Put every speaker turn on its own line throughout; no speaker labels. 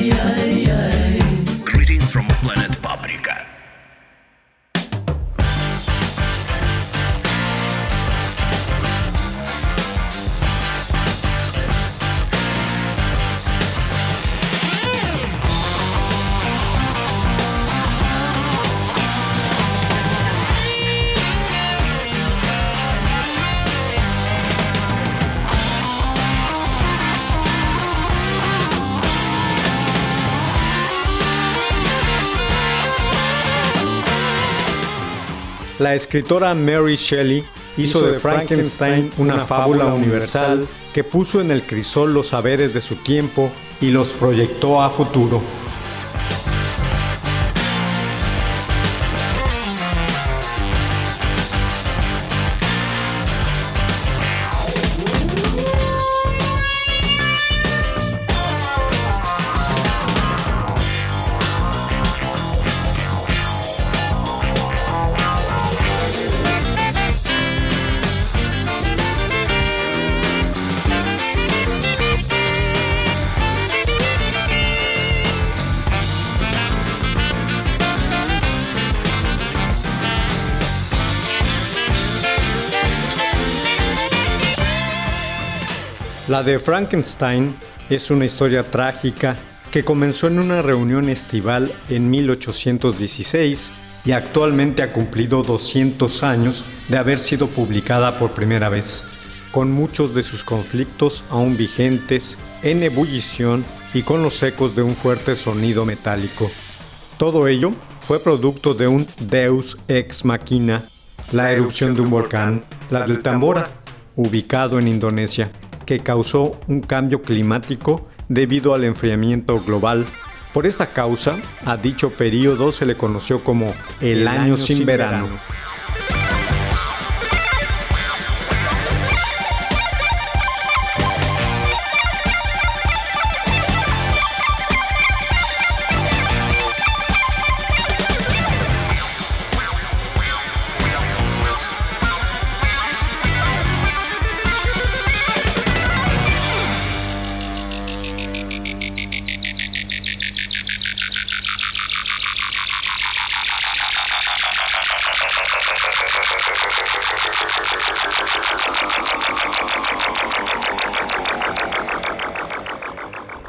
yeah.
La escritora Mary Shelley hizo de Frankenstein una fábula universal que puso en el crisol los saberes de su tiempo y los proyectó a futuro. La de Frankenstein es una historia trágica que comenzó en una reunión estival en 1816 y actualmente ha cumplido 200 años de haber sido publicada por primera vez, con muchos de sus conflictos aún vigentes, en ebullición y con los ecos de un fuerte sonido metálico. Todo ello fue producto de un Deus ex machina, la erupción de un volcán, la del Tambora, ubicado en Indonesia, que causó un cambio climático debido al enfriamiento global. Por esta causa, a dicho periodo se le conoció como el, año, sin verano.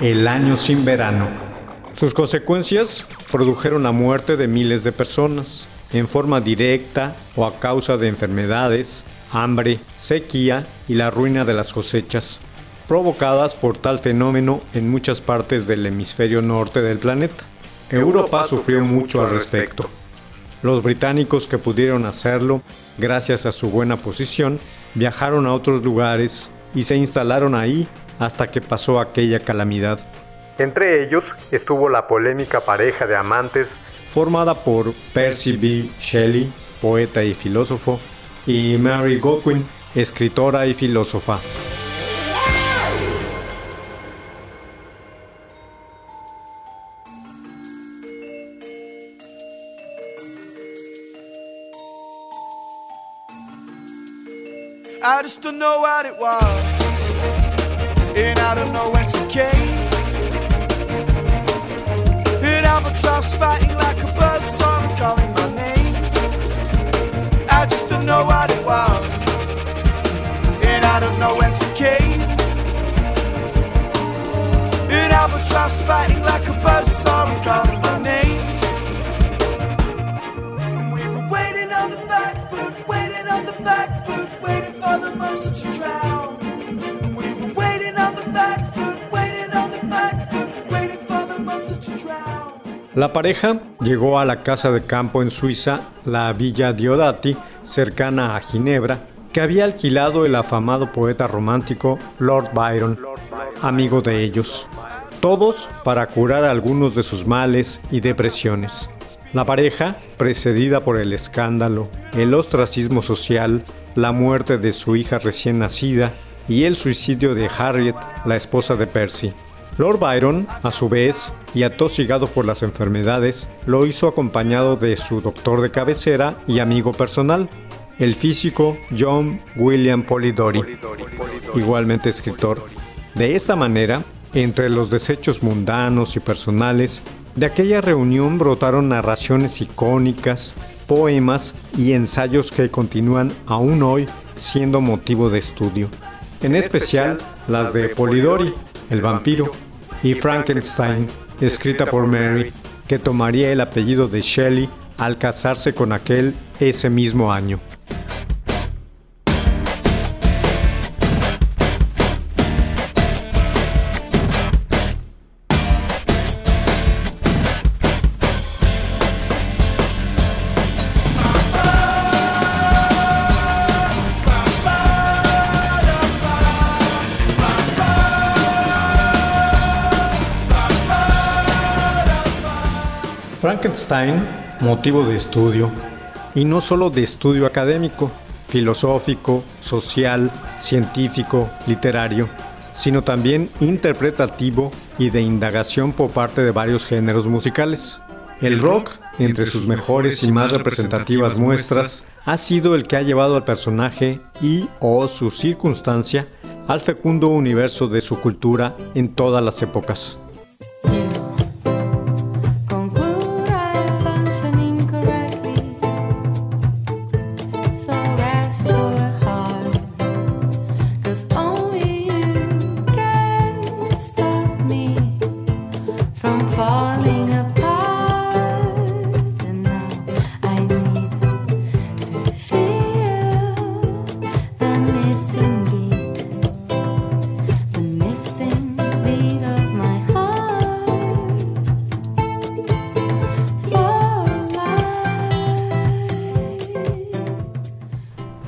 El año sin verano. Sus consecuencias produjeron la muerte de miles de personas, en forma directa o a causa de enfermedades, hambre, sequía y la ruina de las cosechas, provocadas por tal fenómeno en muchas partes del hemisferio norte del planeta. Europa sufrió mucho al respecto. Los británicos que pudieron hacerlo, gracias a su buena posición, viajaron a otros lugares y se instalaron ahí hasta que pasó aquella calamidad. Entre ellos estuvo la polémica pareja de amantes formada por Percy B. Shelley, poeta y filósofo, y Mary Godwin, escritora y filósofa.
I just don't know what it was. And I don't know when it came. And albatross fighting like a buzzsaw calling my name. I just don't know what it was. And I don't know when it came. And albatross fighting like a buzzsaw calling my name. And we were waiting on the back foot, waiting on the back foot.
La pareja llegó a la casa de campo en Suiza, la Villa Diodati, cercana a Ginebra, que había alquilado el afamado poeta romántico Lord Byron, amigo de ellos. Todos para curar algunos de sus males y depresiones. La pareja, precedida por el escándalo, el ostracismo social, la muerte de su hija recién nacida y el suicidio de Harriet, la esposa de Percy. Lord Byron, a su vez, y atosigado por las enfermedades, lo hizo acompañado de su doctor de cabecera y amigo personal, el físico John William Polidori, igualmente escritor. De esta manera, entre los desechos mundanos y personales, de aquella reunión brotaron narraciones icónicas, poemas y ensayos que continúan aún hoy siendo motivo de estudio. En especial las de Polidori, el vampiro, y Frankenstein, escrita por Mary, que tomaría el apellido de Shelley al casarse con aquel ese mismo año. Frankenstein, motivo de estudio, y no solo de estudio académico, filosófico, social, científico, literario, sino también interpretativo y de indagación por parte de varios géneros musicales. El rock, entre sus mejores y más representativas muestras, ha sido el que ha llevado al personaje y o su circunstancia al fecundo universo de su cultura en todas las épocas.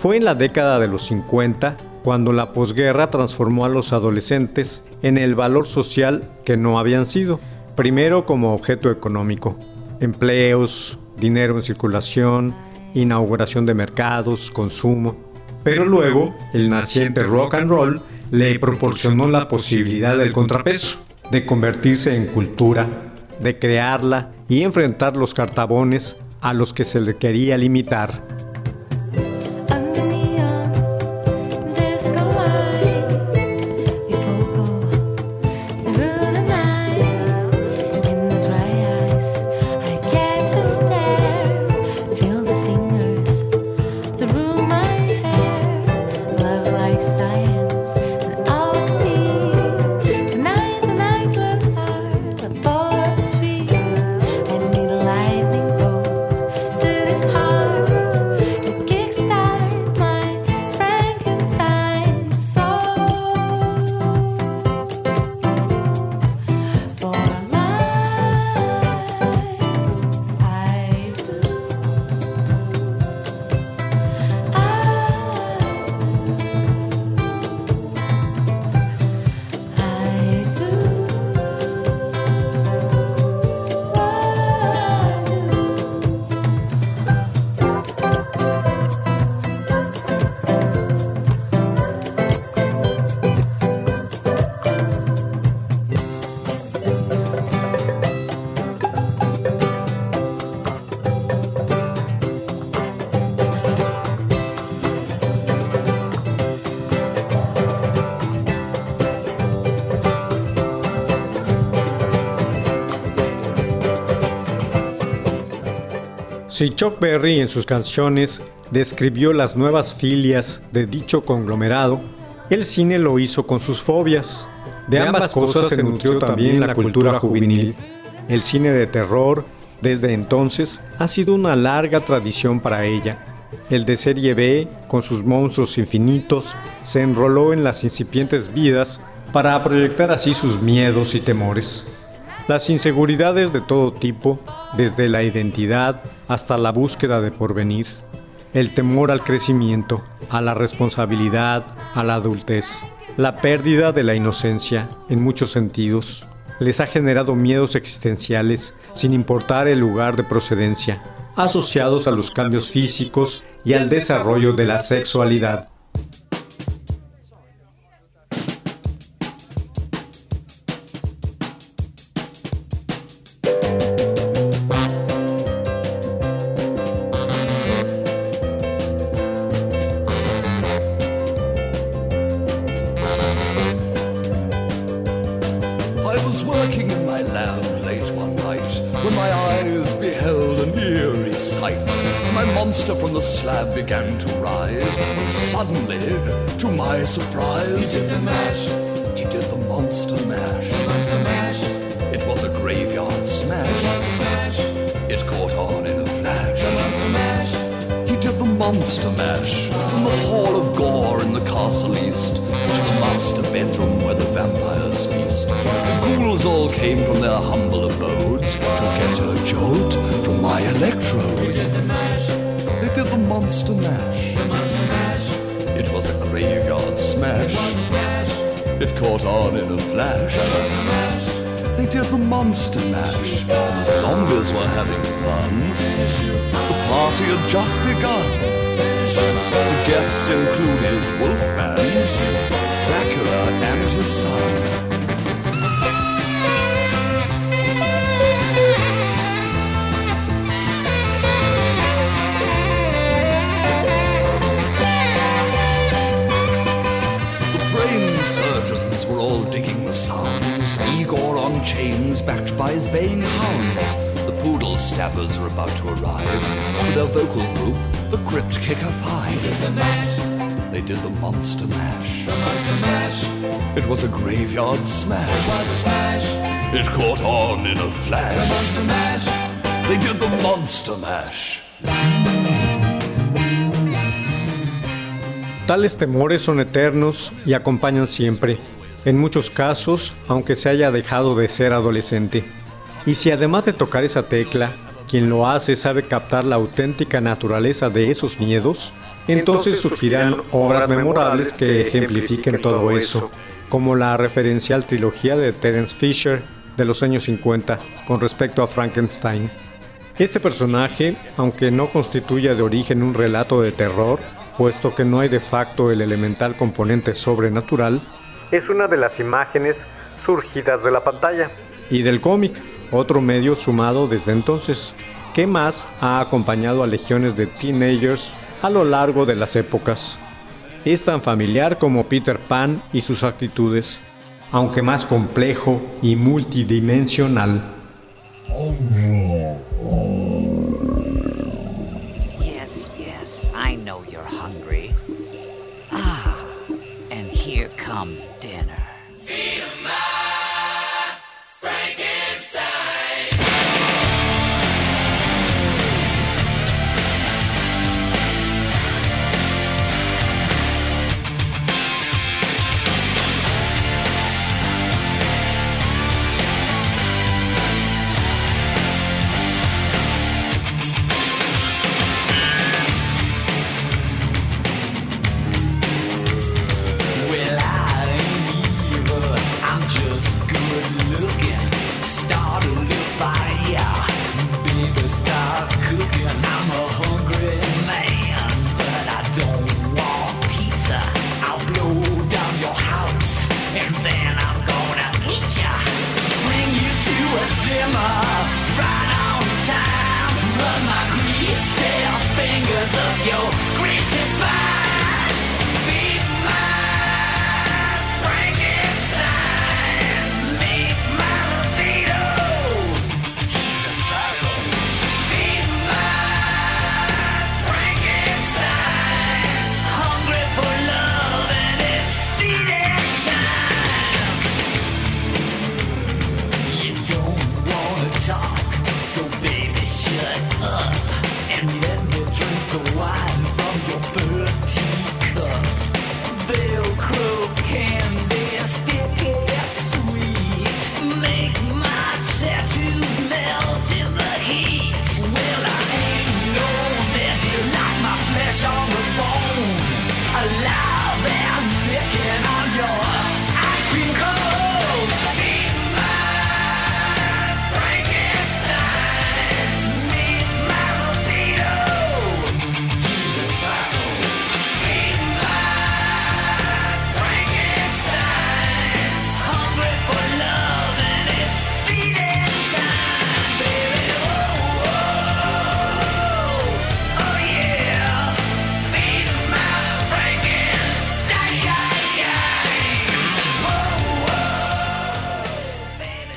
Fue en la década de los 50 cuando la posguerra transformó a los adolescentes en el valor social que no habían sido, primero como objeto económico, empleos, dinero en circulación, inauguración de mercados, consumo, pero luego el naciente rock and roll le proporcionó la posibilidad del contrapeso, de convertirse en cultura, de crearla y enfrentar los cartabones a los que se le quería limitar. Si Chuck Berry en sus canciones describió las nuevas filias de dicho conglomerado, El cine lo hizo con sus fobias. De ambas cosas se nutrió también la cultura juvenil. El cine de terror, desde entonces, ha sido una larga tradición para ella. El de serie B, con sus monstruos infinitos, se enroló en las incipientes vidas para proyectar así sus miedos y temores. Las inseguridades de todo tipo, desde la identidad hasta la búsqueda de porvenir. El temor al crecimiento, a la responsabilidad, a la adultez. La pérdida de la inocencia, en muchos sentidos, les ha generado miedos existenciales sin importar el lugar de procedencia, asociados a los cambios físicos y al desarrollo de la sexualidad.
Eerie sight. My monster from the slab began to rise, and suddenly, to my surprise, he did the mash. He did the monster mash. monster mash. It was a graveyard smash. smash. It caught on in a flash. monster mash. He did the monster mash from the hall of gore in the castle east to the master bedroom came from their humble abodes to get a jolt from my electrode. They did the mash. They did the monster mash. The monster mash. It was a graveyard smash. It caught on in a flash. They did the monster mash. The zombies were having fun. The party had just begun. The guests included Wolfman, Dracula, and his son. Stabbers were about to arrive with their vocal group, the Crypt Kicker Five. They did the mash. They did the monster mash. The monster mash. It was a graveyard smash. It was a smash. It caught on in a flash. The monster mash. They did the monster mash.
Tales temores son eternos y acompañan siempre, en muchos casos, aunque se haya dejado de ser adolescente. Y si además de tocar esa tecla, quien lo hace sabe captar la auténtica naturaleza de esos miedos, entonces surgirán obras memorables que ejemplifiquen todo eso, como la referencial trilogía de Terence Fisher de los años 50 con respecto a Frankenstein. Este personaje, aunque no constituya de origen un relato de terror, puesto que no hay de facto el elemental componente sobrenatural, es una de las imágenes surgidas de la pantalla. y del cómic, otro medio sumado desde entonces, que más ha acompañado a legiones de teenagers a lo largo de las épocas. Es tan familiar como Peter Pan y sus actitudes, aunque más complejo y multidimensional.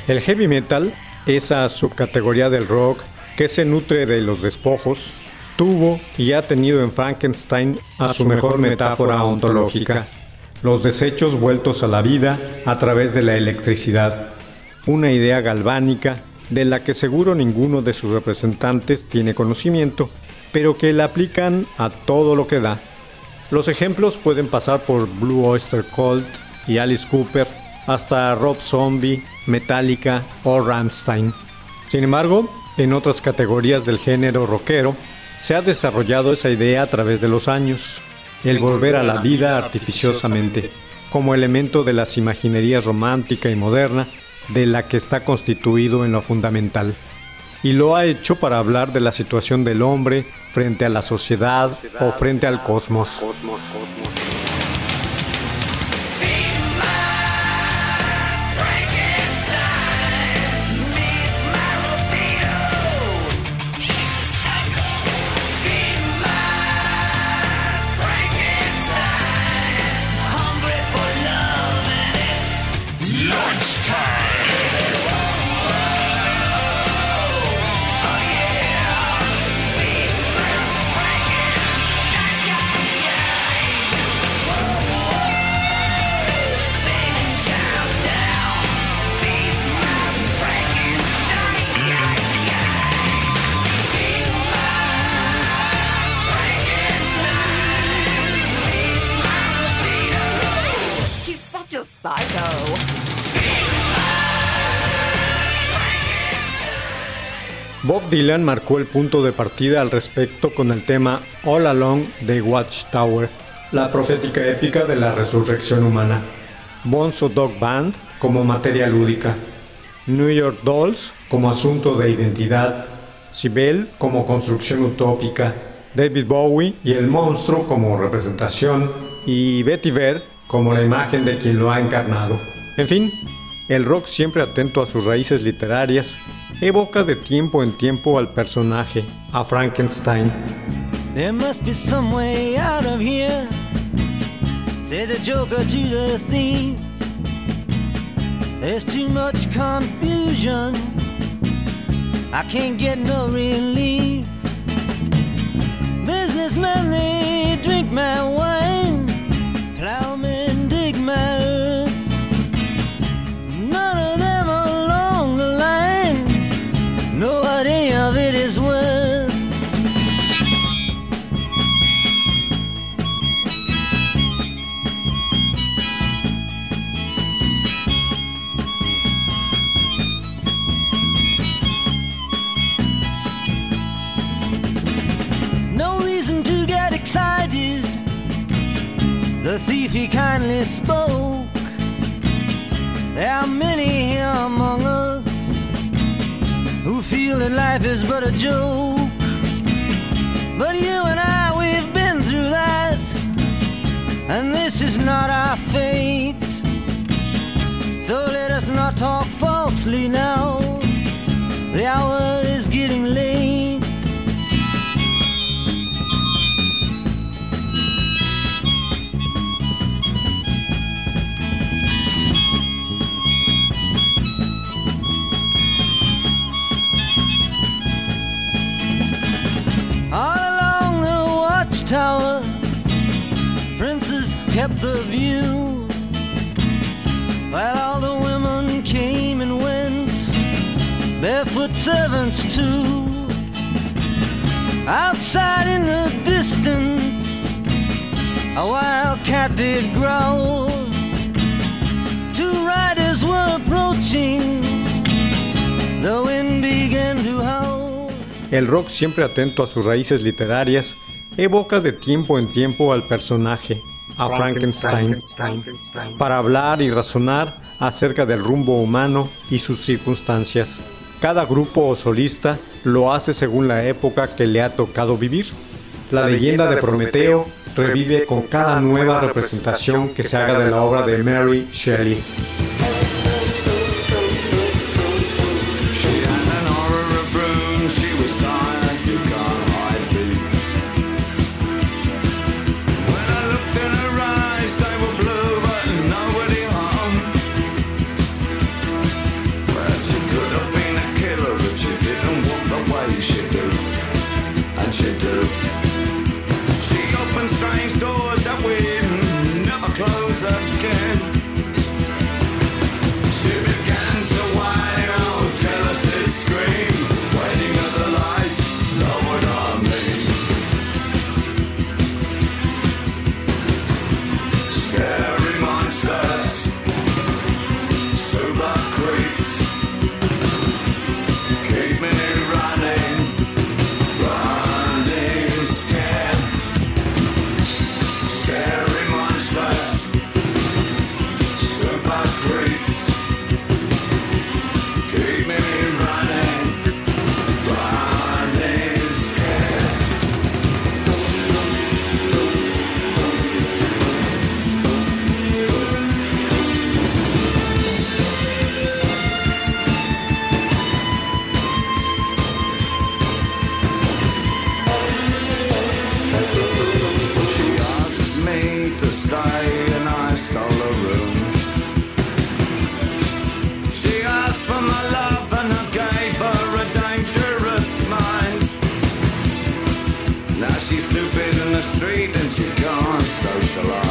El heavy metal, esa subcategoría del rock que se nutre de los despojos, tuvo y ha tenido en Frankenstein a su mejor metáfora ontológica, los desechos vueltos a la vida a través de la electricidad, una idea galvánica de la que seguro ninguno de sus representantes tiene conocimiento, pero que la aplican a todo lo que da. Los ejemplos pueden pasar por Blue Oyster Cult y Alice Cooper, hasta Rob Zombie, Metallica o Rammstein. Sin embargo, en otras categorías del género rockero, se ha desarrollado esa idea a través de los años, el volver a la vida artificiosamente, como elemento de las imaginerías romántica y moderna de la que está constituido en lo fundamental. Y lo ha hecho para hablar de la situación del hombre frente a la sociedad o frente al cosmos. Bob Dylan marcó el punto de partida al respecto con el tema All Along the Watchtower, la profética épica de la resurrección humana. Bonzo Dog Band como materia lúdica, New York Dolls como asunto de identidad, Sibel como construcción utópica, David Bowie y el monstruo como representación. Y Betty Ver como la imagen de quien lo ha encarnado. En fin, el rock siempre atento a sus raíces literarias evoca de tiempo en tiempo al personaje, a Frankenstein.
There must be some way out of here. Said the joker to the thief. There's too much confusion. I can't get no relief. Businessmen,
El rock, siempre atento a sus raíces literarias, evoca de tiempo en tiempo al personaje, a Frankenstein, para hablar y razonar acerca del rumbo humano y sus circunstancias. Cada grupo o solista lo hace según la época que le ha tocado vivir. La leyenda de Prometeo revive con cada nueva representación que se haga de la obra de Mary Shelley.
Can't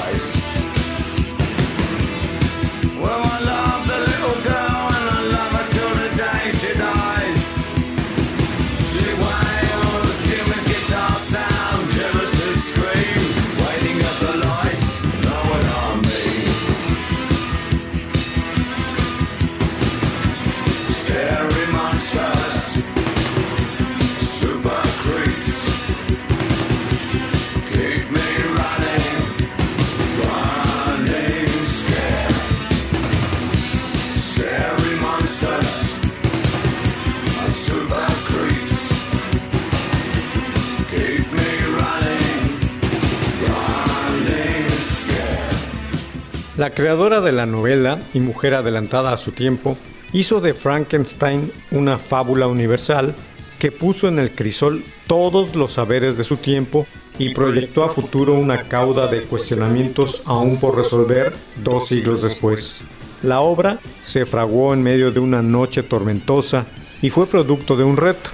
creadora de la novela y mujer adelantada a su tiempo hizo de Frankenstein una fábula universal que puso en el crisol todos los saberes de su tiempo y proyectó a futuro una cauda de cuestionamientos aún por resolver dos siglos después. La obra se fraguó en medio de una noche tormentosa y fue producto de un reto,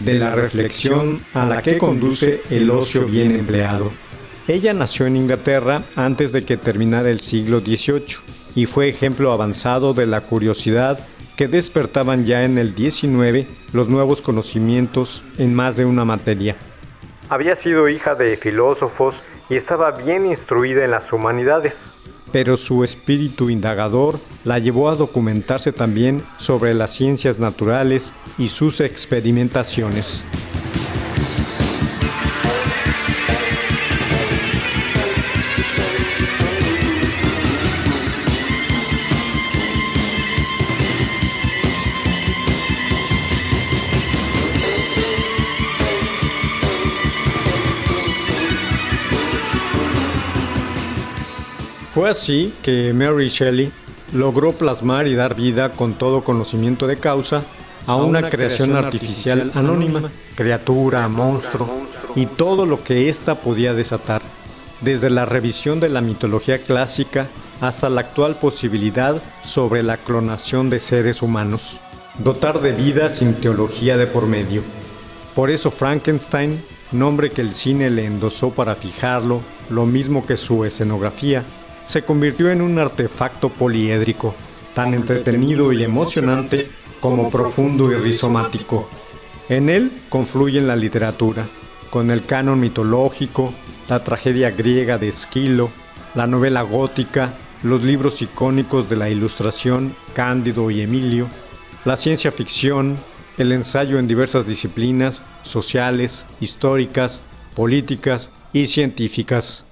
de la reflexión a la que conduce el ocio bien empleado. Ella nació en Inglaterra antes de que terminara el siglo XVIII y fue ejemplo avanzado de la curiosidad que despertaban ya en el XIX los nuevos conocimientos en más de una materia. Había sido hija de filósofos y estaba bien instruida en las humanidades, pero su espíritu indagador la llevó a documentarse también sobre las ciencias naturales y sus experimentaciones. Fue así que Mary Shelley logró plasmar y dar vida con todo conocimiento de causa a una, creación artificial anónima, criatura, monstruo. y todo lo que ésta podía desatar, desde la revisión de la mitología clásica hasta la actual posibilidad sobre la clonación de seres humanos, dotar de vida sin teología de por medio. Por eso Frankenstein, nombre que el cine le endosó para fijarlo, lo mismo que su escenografía, se convirtió en un artefacto poliédrico, tan entretenido y emocionante como profundo y rizomático. En él confluyen la literatura, con el canon mitológico, la tragedia griega de Esquilo, la novela gótica, los libros icónicos de la Ilustración, Cándido y Emilio, la ciencia ficción, el ensayo en diversas disciplinas sociales, históricas, políticas y científicas.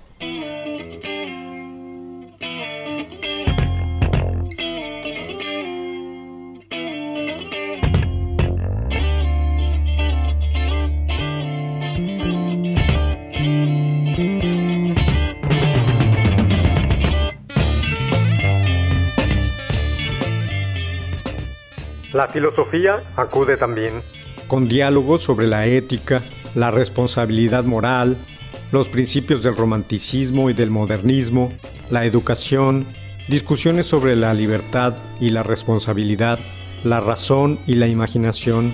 La filosofía acude también, con diálogos sobre la ética, la responsabilidad moral, los principios del romanticismo y del modernismo, la educación, discusiones sobre la libertad y la responsabilidad, la razón y la imaginación,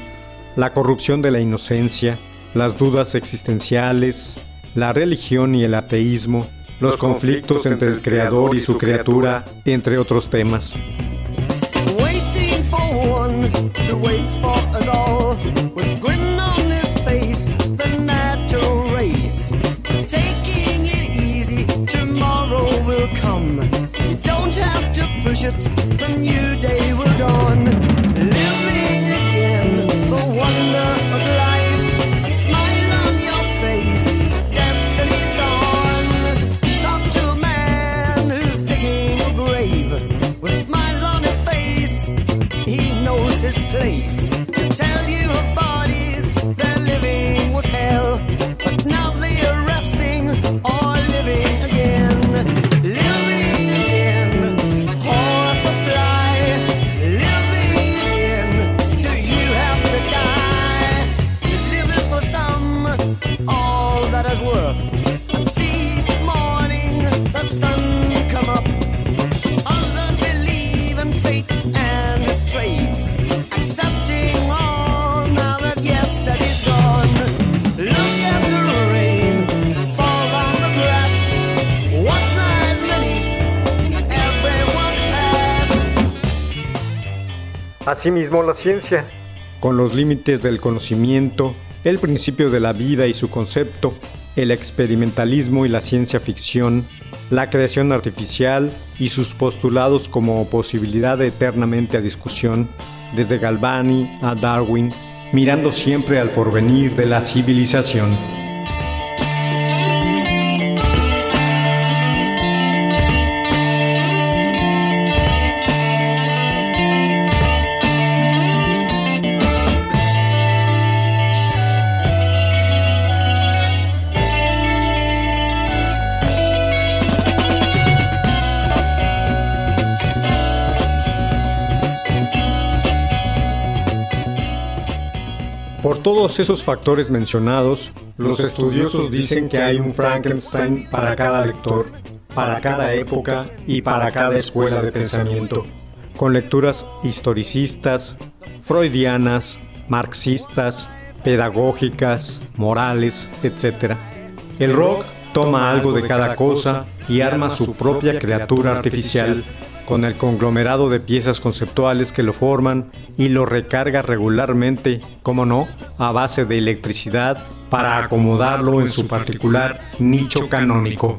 la corrupción de la inocencia, las dudas existenciales, la religión y el ateísmo, los conflictos entre el creador y su criatura, entre otros temas.
Waits for
Asimismo, la ciencia, con los límites del conocimiento, el principio de la vida y su concepto, el experimentalismo y la ciencia ficción, la creación artificial y sus postulados como posibilidad eternamente a discusión, desde Galvani a Darwin, mirando siempre al porvenir de la civilización. Todos esos factores mencionados, los estudiosos dicen que hay un Frankenstein para cada lector, para cada época y para cada escuela de pensamiento, con lecturas historicistas, freudianas, marxistas, pedagógicas, morales, etc. El rock toma algo de cada cosa y arma su propia criatura artificial con el conglomerado de piezas conceptuales que lo forman y lo recarga regularmente, como no, a base de electricidad para acomodarlo en su particular nicho canónico.